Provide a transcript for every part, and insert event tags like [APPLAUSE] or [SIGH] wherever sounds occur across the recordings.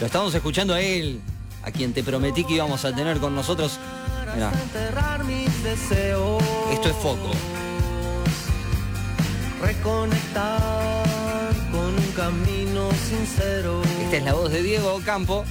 Lo estamos escuchando a él, a quien te prometí que íbamos a tener con nosotros. Mirá. Esto es foco. Reconectar con un camino sincero. Esta es la voz de Diego Campo,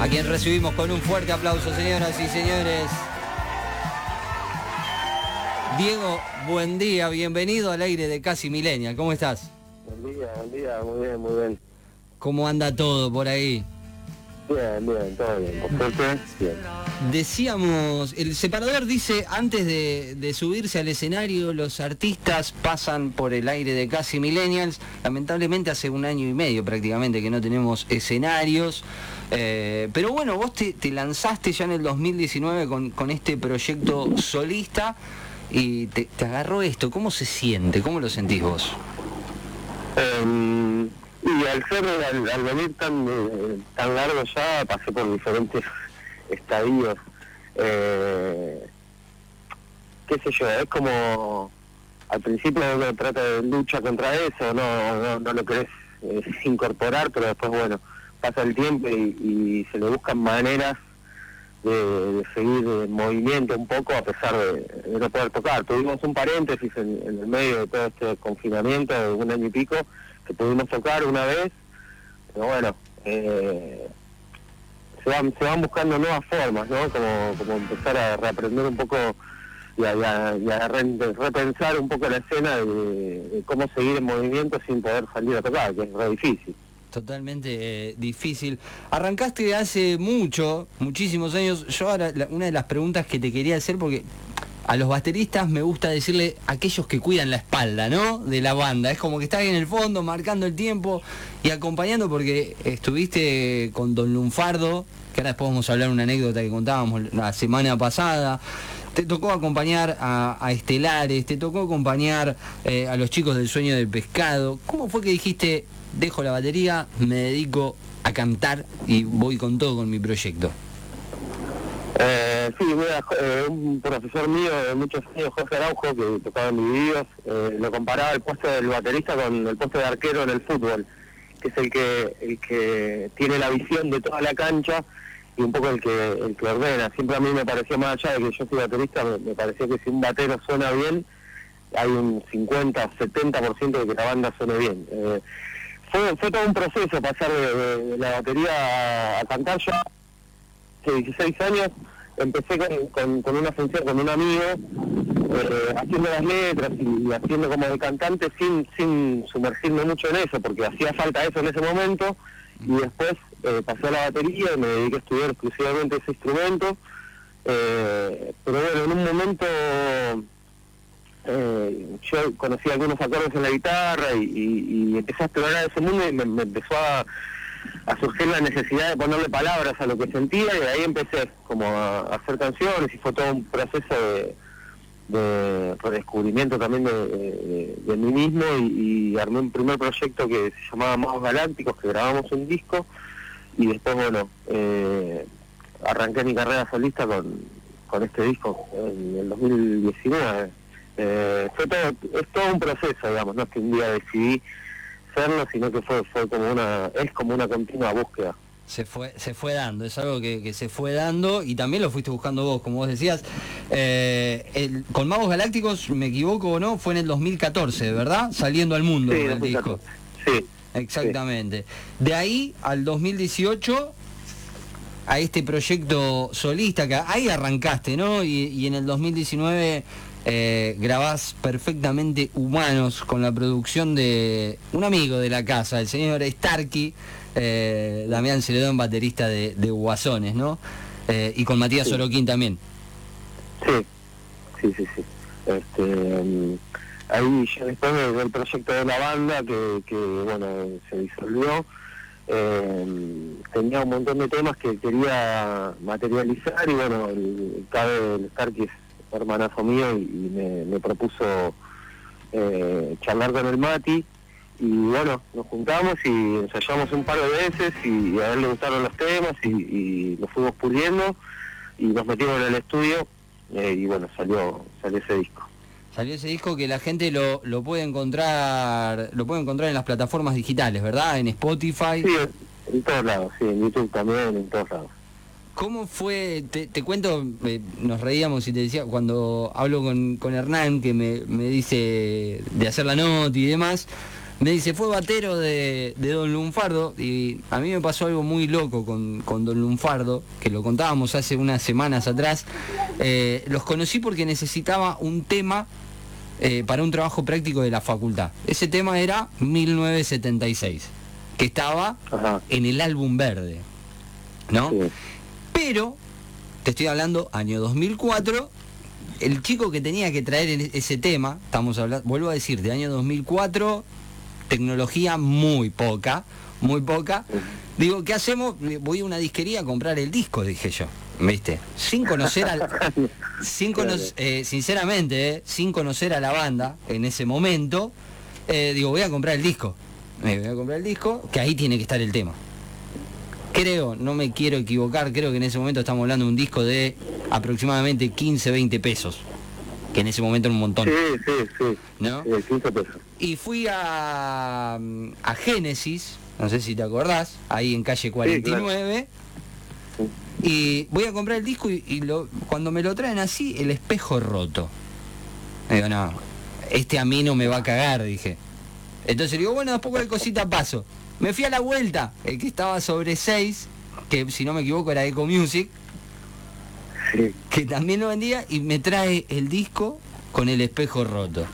a quien recibimos con un fuerte aplauso, señoras y señores. Diego, buen día, bienvenido al aire de Casi Millennial. ¿Cómo estás? Buen día, buen día, muy bien, muy bien. ¿Cómo anda todo por ahí? Bien, bien, todo bien. Bien. Decíamos, el separador dice, antes de, de subirse al escenario, los artistas pasan por el aire de casi millennials. Lamentablemente hace un año y medio prácticamente que no tenemos escenarios. Eh, pero bueno, vos te, te lanzaste ya en el 2019 con, con este proyecto solista y te, te agarró esto. ¿Cómo se siente? ¿Cómo lo sentís vos? Em, y al ser, al, al venir tan, eh, largo ya, pasé por diferentes [LAUGHS] estadios. Eh, qué sé yo, es como al principio uno trata de lucha contra eso, no, no, no lo querés eh, incorporar, pero después, bueno, pasa el tiempo y se le buscan maneras de, seguir en movimiento un poco a pesar de, no poder tocar. Tuvimos un paréntesis en, en el medio de todo este confinamiento de un año y pico que pudimos tocar una vez, pero bueno, eh, se, van, se van buscando nuevas formas, ¿no? Como, como empezar a reaprender un poco y a, repensar un poco la escena de, de cómo seguir en movimiento sin poder salir a tocar, que es re difícil. Totalmente eh, difícil. Arrancaste hace mucho, muchísimos años. Yo ahora, una de las preguntas que te quería hacer, porque a los bateristas me gusta decirle aquellos que cuidan la espalda, ¿no? De la banda. Es como que estás ahí en el fondo, marcando el tiempo y acompañando, porque estuviste con Don Lunfardo, que ahora después vamos a hablar una anécdota que contábamos la semana pasada. Te tocó acompañar a, a Estelares, te tocó acompañar eh, a los chicos del sueño del pescado. ¿Cómo fue que dijiste, dejo la batería, me dedico a cantar y voy con todo con mi proyecto? Eh, sí, eh, un profesor mío de muchos años, Jorge Araujo, que tocaba en mis videos, eh, lo comparaba el puesto del baterista con el puesto de arquero en el fútbol, que es el que el que tiene la visión de toda la cancha y un poco el que el que ordena. Siempre a mí me pareció, más allá de que yo soy baterista, me, me pareció que si un batero suena bien, hay un 50 o 70% de que la banda suene bien. Eh, fue, fue todo un proceso pasar de, la batería a, a cantar ya hace 16 años empecé con, una función con un amigo eh, haciendo las letras y, haciendo como de cantante sin sumergirme mucho en eso porque hacía falta eso en ese momento. Y después eh, pasé a la batería y me dediqué a estudiar exclusivamente ese instrumento. Eh, pero bueno en un momento yo conocí algunos acordes en la guitarra y, y- empecé a explorar ese mundo y me, empezó a, surgir la necesidad de ponerle palabras a lo que sentía y de ahí empecé como a, hacer canciones y fue todo un proceso de, de redescubrimiento también de, mí mismo y, armé un primer proyecto que se llamaba Magos Galácticos, que grabamos un disco y después, bueno, eh, arranqué mi carrera solista con este disco en el 2019. Eh, fue todo, es todo un proceso, digamos, no es que un día decidí serlo, sino que fue, fue como una, es como una continua búsqueda. Se fue, se fue dando, es algo que, que se fue dando y también lo fuiste buscando vos, como vos decías. Eh, el- con Magos Galácticos, me equivoco o no, fue en el 2014, ¿verdad? Saliendo al mundo Sí, el disco. 2014. Sí, Exactamente. De ahí al 2018 a este proyecto solista, que ahí arrancaste, ¿no? Y, y en el 2019 eh, grabás perfectamente Humanos con la producción de un amigo de la casa, el señor Starkey, eh, Damián Celedón, baterista de, de Guasones, ¿no? Eh, y con Matías Sí. Oroquín también. Sí, sí, sí, sí. Este, mm, ahí ya después de- del proyecto de la banda que, que bueno, se disolvió, eh, tenía un montón de temas que quería materializar y bueno, el, cabe el Starkey es hermanazo mío y, y me, me propuso eh, charlar con el Mati y bueno, nos juntamos y ensayamos un par de veces y, a él le gustaron los temas y, y los fuimos puliendo y nos metimos en el estudio eh, y bueno, salió, salió ese disco. Salió ese disco que la gente lo, lo puede encontrar lo puede encontrar en las plataformas digitales, ¿verdad? En Spotify. Sí, en todos lados, sí, en YouTube también, en todos lados. ¿Cómo fue? Te, te cuento, eh, nos reíamos y te decía, cuando hablo con, con Hernán, que me, me dice de hacer la nota y demás, me dice, fue batero de, de Don Lunfardo, y a mí me pasó algo muy loco con, con Don Lunfardo, que lo contábamos hace unas semanas atrás. Eh, los conocí porque necesitaba un tema eh, para un trabajo práctico de la facultad. Ese tema era 1976, que estaba Ajá. en el álbum verde, ¿no? Sí. Pero, te estoy hablando año 2004, el chico que tenía que traer el- ese tema, estamos hablando, vuelvo a decir, de año 2004, tecnología muy poca, muy poca. Digo, ¿qué hacemos? Voy a una disquería a comprar el disco, dije yo. ¿Viste? Sin conocer al. [LAUGHS] sin cono- eh, sinceramente, eh, sin conocer a la banda en ese momento, eh, digo, voy a comprar el disco. Voy a comprar el disco, que ahí tiene que estar el tema. Creo, no me quiero equivocar, creo que en ese momento estamos hablando de un disco de aproximadamente 15, 20 pesos. Que en ese momento era un montón. Sí, sí, sí. ¿No? Sí, 15 pesos. Y fui a, a Génesis, no sé si te acordás, ahí en calle 49. Y voy a comprar el disco y, y lo, cuando me lo traen así, el espejo roto. Digo, no, este a mí no me va a cagar, dije. Entonces digo, bueno, después cualquier cosita paso. Me fui a la vuelta, el que estaba sobre 6, que si no me equivoco era Eco Music, Sí. que también lo vendía y me trae el disco con el espejo roto.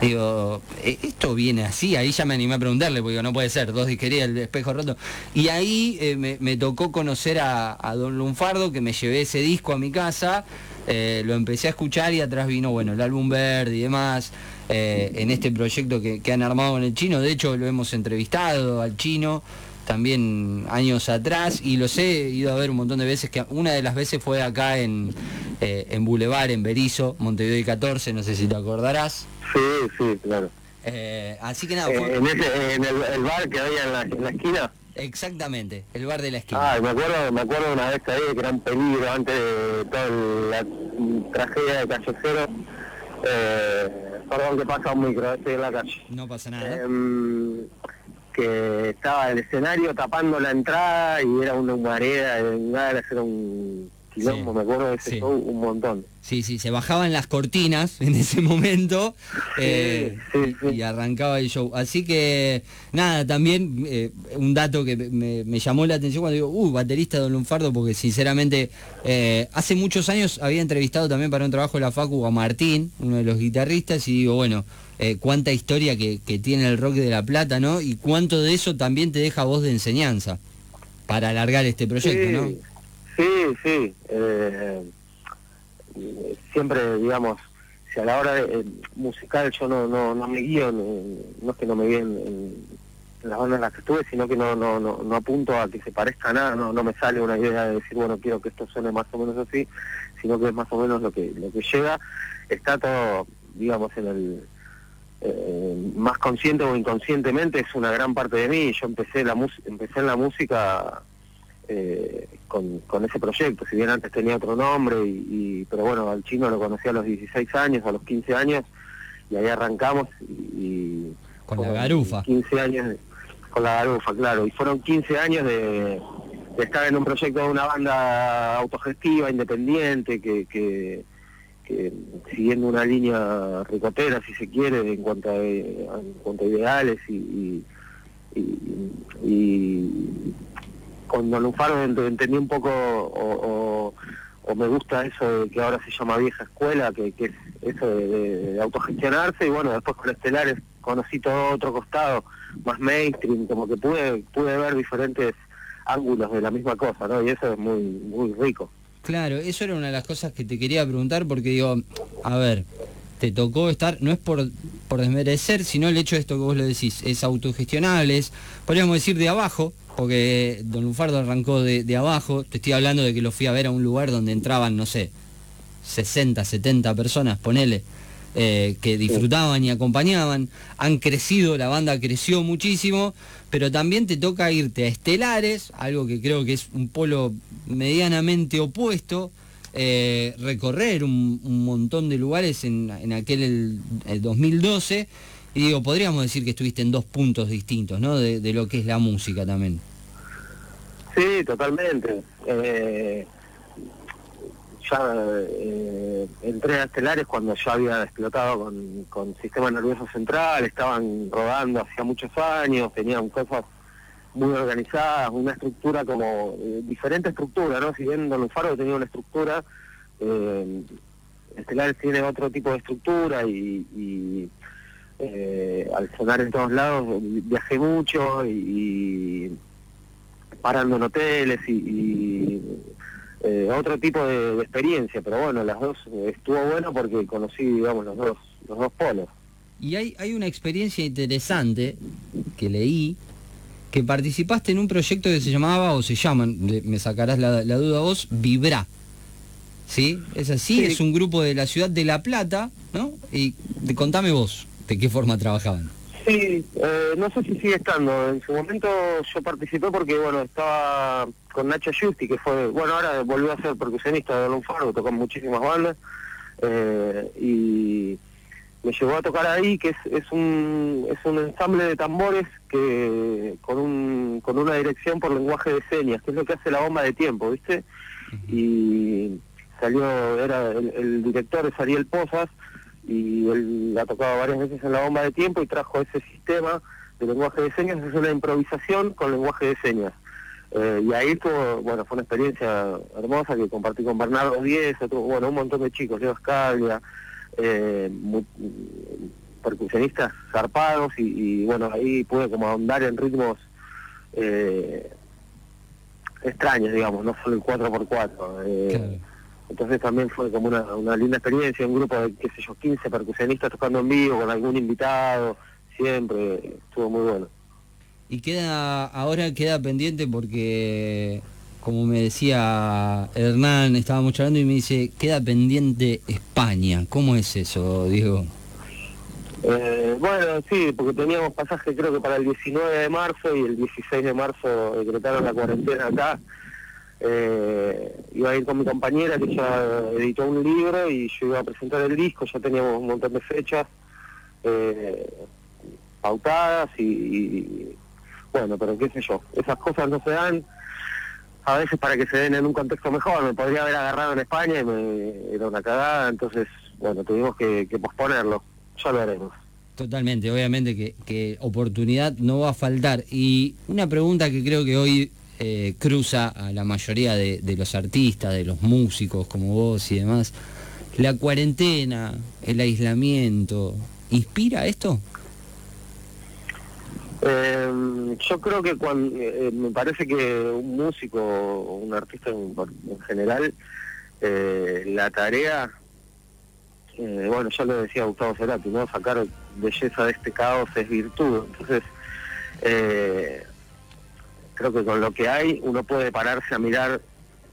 Digo, "¿E- esto viene así, ahí ya me animé a preguntarle, porque digo, no puede ser, dos disquerías, el espejo roto. Y ahí eh, me, me tocó conocer a, a Don Lunfardo, que me llevé ese disco a mi casa, eh, lo empecé a escuchar y atrás vino, bueno, el álbum verde y demás, eh, en este proyecto que, que han armado en el chino, de hecho lo hemos entrevistado al chino también años atrás y los he ido a ver un montón de veces, que una de las veces fue acá en, eh, en Boulevard, en Berizo, Montevideo y 14, no sé si te acordarás. Sí, sí, claro. Eh, así que nada, fue en ese, en el, el bar que había en la, en la esquina. Exactamente, el bar de la esquina. Ah, me acuerdo, me acuerdo una vez ahí que era un peligro antes de toda la tragedia de Calle Cero. Eh, perdón que pasa un micro, estoy en la calle. No pasa nada. Em, que estaba el escenario tapando la entrada y era una humareda, era un quilombo, Sí, me acuerdo de ese sí. show un montón. Sí, sí, se bajaban las cortinas [LAUGHS] en ese momento eh, sí, y arrancaba el show. Así que, nada, también eh, un dato que me, me llamó la atención cuando digo, uh, baterista de Don Lunfardo, porque sinceramente eh, hace muchos años había entrevistado también para un trabajo de la Facu a Martín, uno de los guitarristas, y digo, bueno, eh, cuánta historia que, que tiene el rock de La Plata, ¿no? Y cuánto de eso también te deja voz de enseñanza para alargar este proyecto, ¿no? Sí, sí, eh, siempre, digamos, si a la hora de, eh, musical yo no, no, no me guío, no, no es que no me guíe en, en- en las bandas en las que estuve, sino que no, no, no, no apunto a que se parezca nada, no, no me sale una idea de decir, bueno, quiero que esto suene más o menos así, sino que es más o menos lo que, lo que llega, está todo, digamos, en el... eh, más consciente o inconscientemente es una gran parte de mí. Yo empecé la empecé en la música eh, con, con ese proyecto, si bien antes tenía otro nombre, y, y- pero bueno, al chino lo conocí a los 16 años, a los 15 años, y ahí arrancamos y... y Con la garufa. 15 años, con la garufa, claro, y fueron 15 años de, de estar en un proyecto de una banda autogestiva, independiente, que... que que siguiendo una línea ricotera, si se quiere, en cuanto a, en cuanto a ideales y, y, y- y con Don entendí un poco o, me gusta eso de que ahora se llama vieja escuela, que, es eso de autogestionarse y bueno, después con Estelares conocí todo otro costado, más mainstream, como que pude, pude ver diferentes ángulos de la misma cosa, ¿no? Y eso es muy, muy rico. Claro, eso era una de las cosas que te quería preguntar porque digo, a ver, te tocó estar, no es por, por desmerecer, sino el hecho de esto que vos lo decís, es autogestionable, es, podríamos decir de abajo, porque Don Lufardo arrancó de, de abajo, te estoy hablando de que lo fui a ver a un lugar donde entraban, no sé, 60, 70 personas, ponele, eh, que disfrutaban y acompañaban, han crecido, la banda creció muchísimo, pero también te toca irte a Estelares, algo que creo que es un polo medianamente opuesto, eh, recorrer un, montón de lugares en, aquel el, 2012. Y digo, podríamos decir que estuviste en dos puntos distintos, ¿no? De, lo que es la música también. Sí, totalmente. Eh, ya eh, entré a Estelares cuando ya había explotado con, con sistema nervioso central, estaban rodando hacía muchos años, tenían cosas muy organizadas, una estructura como, eh, diferente estructura, ¿no? Si bien Don Faro tenía una estructura, eh, Estelares tiene otro tipo de estructura y, eh, al sonar en todos lados viajé mucho y, parando en hoteles y, eh, otro tipo de, experiencia, pero bueno, las dos estuvo bueno porque conocí, digamos, los dos, los dos polos. Y hay, hay una experiencia interesante que leí, que participaste en un proyecto que se llamaba, o se llaman, me sacarás la, duda vos, Vibra. ¿Sí? ¿Es así? Es un grupo de la ciudad de La Plata, ¿no? Y contame vos, ¿de qué forma trabajaban? Sí, eh, no sé si sigue estando. En su momento yo participé porque, bueno, estaba con Nacho Justi, que fue, bueno, ahora volvió a ser percusionista de Don Faro, tocó muchísimas bandas, eh, y me llevó a tocar ahí, que es, es, un, es un ensamble de tambores que con, un, con una dirección por lenguaje de señas, que es lo que hace la bomba de tiempo, ¿viste? Y salió, era el, el director es Ariel Pozas, y él ha tocado varias veces en la bomba de tiempo y trajo ese sistema de lenguaje de señas, es una improvisación con lenguaje de señas. Eh, y ahí fue, bueno, fue una experiencia hermosa que compartí con Bernardo Díez, bueno, un montón de chicos, Leo Escaglia, eh, percusionistas zarpados y, bueno, ahí pude como ahondar en ritmos eh, extraños, digamos, no solo el 4x4. Eh, entonces también fue como una, linda experiencia, un grupo de, qué sé yo, 15 percusionistas tocando en vivo con algún invitado, siempre, estuvo muy bueno. Y queda, ahora queda pendiente porque, como me decía Hernán, estábamos charlando y me dice, queda pendiente España. ¿Cómo es eso, Diego? Eh, bueno, sí, porque teníamos pasaje creo que para el 19 de marzo y el 16 de marzo decretaron la cuarentena acá eh, iba a ir con mi compañera que ya editó un libro y yo iba a presentar el disco, ya teníamos un montón de fechas eh, pautadas y, bueno, pero qué sé yo, esas cosas no se dan a veces para que se den en un contexto mejor, me podría haber agarrado en España y me era una cagada, entonces bueno, tuvimos que, posponerlo, ya lo haremos. Totalmente, obviamente que, que oportunidad no va a faltar. Y una pregunta que creo que hoy eh, cruza a la mayoría de, los artistas, de los músicos como vos y demás. La cuarentena, el aislamiento, ¿inspira esto? Eh, yo creo que cuando, eh, me parece que un músico, un artista en, general, la tarea, bueno, ya lo decía Gustavo Cerati, ¿no? Sacar belleza de este caos es virtud. Entonces, creo que con lo que hay uno puede pararse a mirar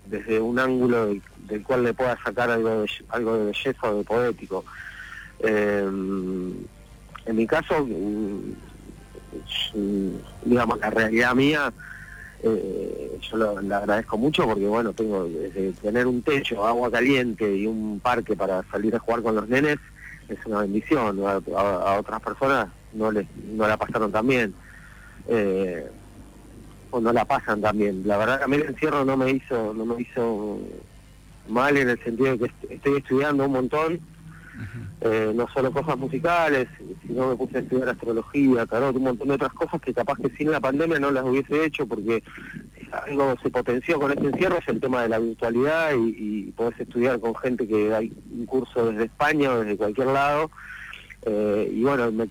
desde un ángulo del, cual le pueda sacar algo de, algo de belleza o de poético. Eh, en mi caso, mm, digamos, la realidad mía, eh, yo lo, la agradezco mucho porque, bueno, tengo tener un techo, agua caliente y un parque para salir a jugar con los nenes, es una bendición. A, otras personas no, les, no la pasaron tan bien. Eh, o no la pasan también. La verdad que a mí el encierro no me hizo, no me hizo mal en el sentido de que estoy estudiando un montón, eh, no solo cosas musicales, sino me puse a estudiar astrología, tarot, un montón de otras cosas que capaz que sin la pandemia no las hubiese hecho porque algo se potenció con este encierro es el tema de la virtualidad y, y podés estudiar con gente que hay un curso desde España o desde cualquier lado eh, y bueno, me,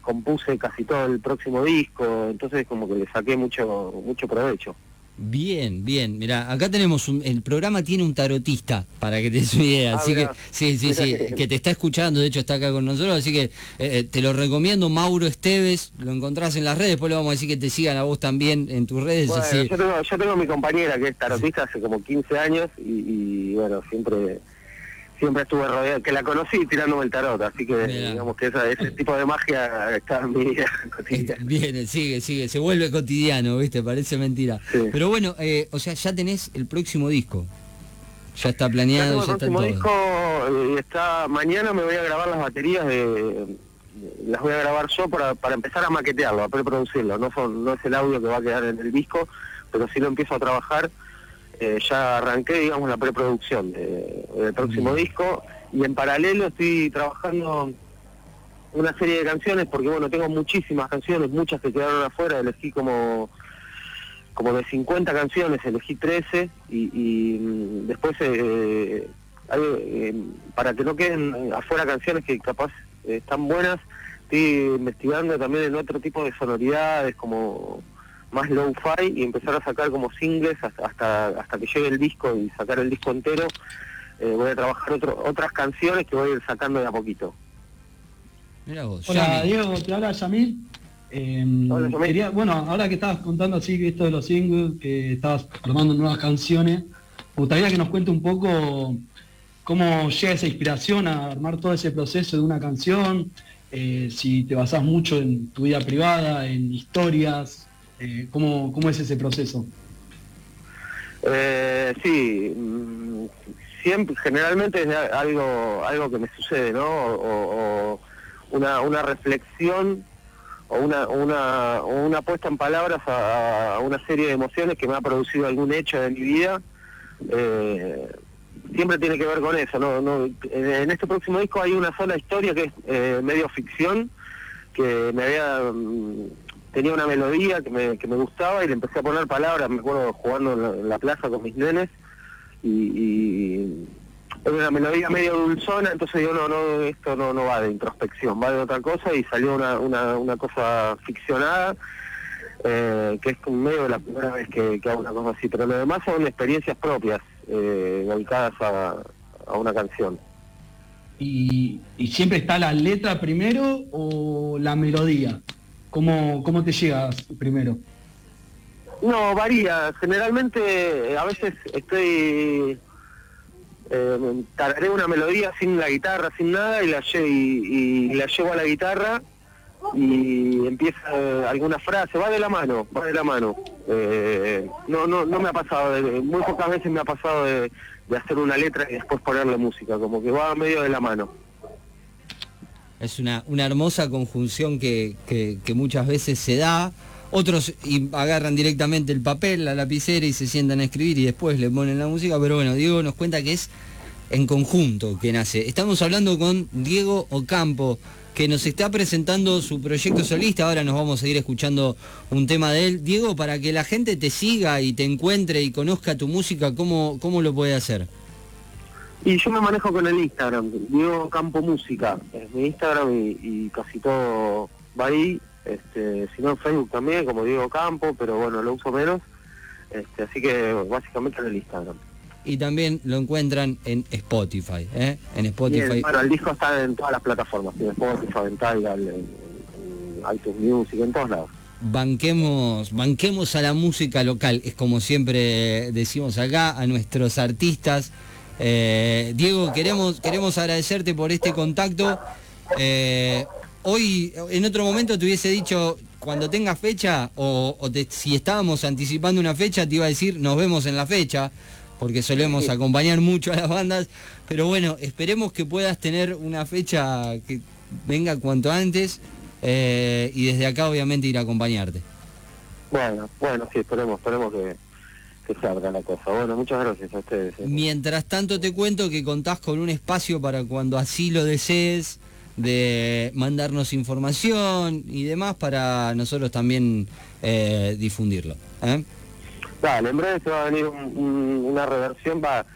compuse casi todo el próximo disco, entonces como que le saqué mucho, mucho provecho. Bien, bien. Mira, acá tenemos un, el programa tiene un tarotista para que te des idea, ah, así que sí, sí, sí, [LAUGHS] que te está escuchando, de hecho está acá con nosotros, así que eh, eh, te lo recomiendo, Mauro Esteves, lo encontrás en las redes, después le vamos a decir que te sigan a vos también en tus redes. Bueno, yo, tengo, yo tengo mi compañera que es tarotista hace como 15 años y bueno, siempre siempre estuve rodeado, que la conocí tirándome el tarot, así que digamos que ese tipo de magia está en mi vida cotidiana. Viene, sigue, sigue, se vuelve cotidiano, ¿viste? Parece mentira. Pero bueno, eh, o sea, ya tenés el próximo disco. Ya está planeado, ya, el está próximo todo. disco eh, está mañana me voy a grabar las baterías de las voy a grabar yo para, para empezar a maquetearlo, a preproducirlo. No son no es el audio que va a quedar en el disco, pero sí lo empiezo a trabajar. Eh, ya arranqué, digamos, la preproducción de- del próximo disco. Y en paralelo estoy trabajando una serie de canciones porque bueno tengo muchísimas canciones, muchas que quedaron afuera, elegí como como de 50 canciones, elegí 13 y, y, mm, después eh, hay, eh, para que no queden afuera canciones que capaz están buenas, estoy investigando también en otro tipo de sonoridades como más low-fi y empezar a sacar como singles hasta, hasta, hasta que llegue el disco y sacar el disco entero. Eh, voy a trabajar otro, otras canciones que voy a ir sacando de a poquito. Mira vos, Hola Yami. Diego, te habla Yamil. Eh, Hola, Yamil. quería- bueno, ahora que estabas contando así que esto de los singles, que estabas armando nuevas canciones, me gustaría que nos cuente un poco cómo llega esa inspiración a armar todo ese proceso de una canción, eh, si te basás mucho en tu vida privada, en historias, eh, ¿cómo, ¿cómo es ese proceso? Eh, sí, mm, siempre, generalmente es algo, algo que me sucede, ¿no? O, una, una reflexión o una, una, una puesta en palabras a, una serie de emociones que me ha producido algún hecho de mi vida. Eh, siempre tiene que ver con eso, ¿no? no en, en este próximo disco hay una sola historia que es eh, medio ficción, que me había mm, tenía una melodía que me, que me gustaba y le empecé a poner palabras, me acuerdo jugando en la, en la plaza con mis nenes y, era una melodía medio dulzona, entonces digo, no, no, esto no, no va de introspección, va de otra cosa y salió una, una, una cosa ficcionada, eh, que es medio la primera vez que, que hago una cosa así, pero lo demás son experiencias propias, eh, a, a una canción. ¿Y, y siempre está la letra primero o la melodía? ¿Cómo, cómo te llegas primero? No, varía. Generalmente, eh, a veces estoy. Eh, una melodía sin la guitarra, sin nada, y la, lle- y la llevo a la guitarra y empieza eh, alguna frase. Va de la mano, va de la mano. Eh, no, no, no me ha pasado, de- muy pocas veces me ha pasado de, de hacer una letra y después ponerle música, como que va medio de la mano. Es una, una hermosa conjunción que, que- muchas veces se da. Otros agarran directamente el papel, la lapicera y se sientan a escribir y después le ponen la música. Pero bueno, Diego nos cuenta que es en conjunto que nace. Estamos hablando con Diego Ocampo, que nos está presentando su proyecto solista. Ahora nos vamos a ir escuchando un tema de él. Diego, para que la gente te siga y te encuentre y conozca tu música, ¿cómo, cómo lo puede hacer? Y yo me manejo con el Instagram, Diego Campo Música, es mi Instagram y, y casi todo va ahí, este, si no en Facebook también, como Diego Campo, pero bueno, lo uso menos, este, así que básicamente en el Instagram. Y también lo encuentran en Spotify. ¿eh? En Spotify. el, bueno, el disco está en todas las plataformas, en Spotify, en Tidal, en- en iTunes Music, en todos lados. banquemos, banquemos a la música local, es como siempre decimos acá, a nuestros artistas. Eh, Diego, queremos, queremos agradecerte por este contacto. Eh, hoy, en otro momento te hubiese dicho, cuando tengas fecha, o, o te- si estábamos anticipando una fecha, te iba a decir, nos vemos en la fecha, porque solemos acompañar mucho a las bandas. Pero bueno, esperemos que puedas tener una fecha que venga cuanto antes eh, y desde acá obviamente ir a acompañarte. Bueno, bueno, sí, esperemos, esperemos que, que se abra la cosa. Bueno, muchas gracias a ustedes. eh. Mientras tanto te cuento que contás con un espacio para cuando así lo desees, de mandarnos información y demás para nosotros también eh, difundirlo. ¿eh? Dale, en breve se va a venir un- un- una reversión, va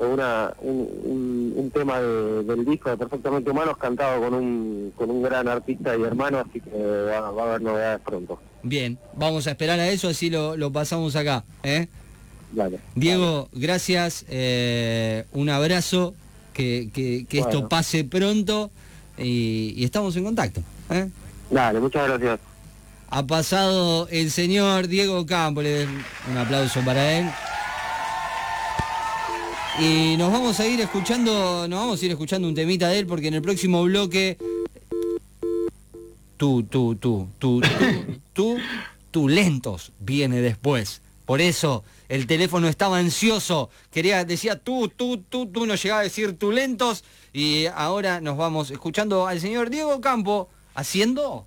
una, un, un- un tema de- del disco de Perfectamente Humanos cantado con un, con un gran artista y hermano, así que va, va a haber novedades pronto. Bien, vamos a esperar a eso, así lo, lo pasamos acá. ¿eh? Diego, gracias, eh, un abrazo, que, que- que esto pase pronto y, y estamos en contacto. ¿eh? Dale, muchas gracias. Ha pasado el señor Diego Campo, un aplauso para él. Y nos vamos a ir escuchando, nos vamos a ir escuchando un temita de él porque en el próximo bloque tú, tú, tú, tú, tú, tú, tú lentos viene después. Por eso el teléfono estaba ansioso. Quería, decía tú, tú, tú, tú, no llegaba a decir tú lentos. Y ahora nos vamos escuchando al señor Diego Campo haciendo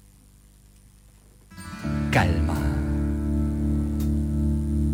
calma.